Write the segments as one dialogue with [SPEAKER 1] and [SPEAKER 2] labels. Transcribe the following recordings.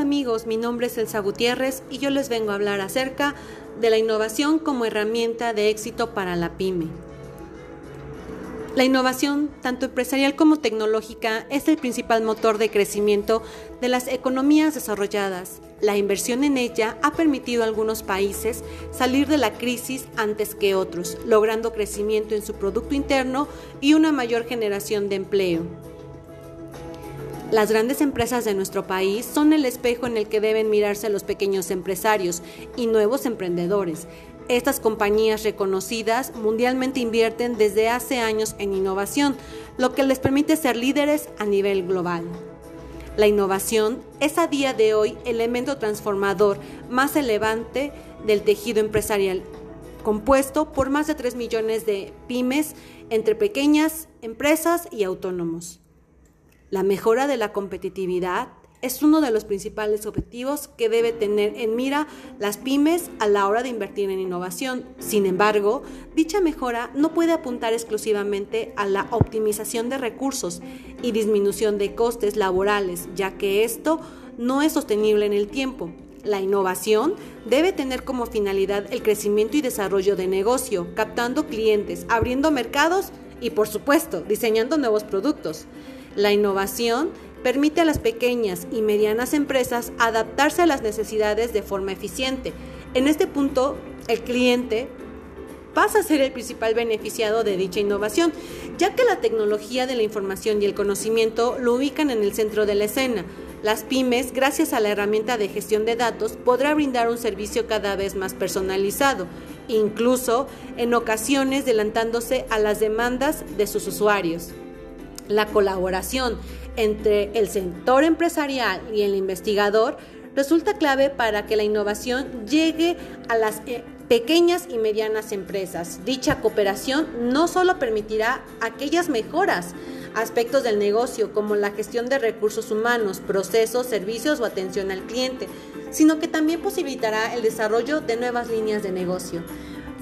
[SPEAKER 1] amigos, mi nombre es Elsa Gutiérrez y yo les vengo a hablar acerca de la innovación como herramienta de éxito para la pyme. La innovación, tanto empresarial como tecnológica, es el principal motor de crecimiento de las economías desarrolladas. La inversión en ella ha permitido a algunos países salir de la crisis antes que otros, logrando crecimiento en su Producto Interno y una mayor generación de empleo. Las grandes empresas de nuestro país son el espejo en el que deben mirarse los pequeños empresarios y nuevos emprendedores. Estas compañías reconocidas mundialmente invierten desde hace años en innovación, lo que les permite ser líderes a nivel global. La innovación es a día de hoy el elemento transformador más elevante del tejido empresarial, compuesto por más de 3 millones de pymes entre pequeñas empresas y autónomos. La mejora de la competitividad es uno de los principales objetivos que debe tener en mira las pymes a la hora de invertir en innovación. Sin embargo, dicha mejora no puede apuntar exclusivamente a la optimización de recursos y disminución de costes laborales, ya que esto no es sostenible en el tiempo. La innovación debe tener como finalidad el crecimiento y desarrollo de negocio, captando clientes, abriendo mercados y, por supuesto, diseñando nuevos productos. La innovación permite a las pequeñas y medianas empresas adaptarse a las necesidades de forma eficiente. En este punto, el cliente pasa a ser el principal beneficiado de dicha innovación, ya que la tecnología de la información y el conocimiento lo ubican en el centro de la escena. Las pymes, gracias a la herramienta de gestión de datos, podrá brindar un servicio cada vez más personalizado, incluso en ocasiones adelantándose a las demandas de sus usuarios. La colaboración entre el sector empresarial y el investigador resulta clave para que la innovación llegue a las eh, pequeñas y medianas empresas. Dicha cooperación no solo permitirá aquellas mejoras, aspectos del negocio como la gestión de recursos humanos, procesos, servicios o atención al cliente, sino que también posibilitará el desarrollo de nuevas líneas de negocio.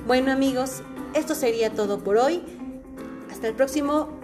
[SPEAKER 1] Bueno amigos, esto sería todo por hoy. Hasta el próximo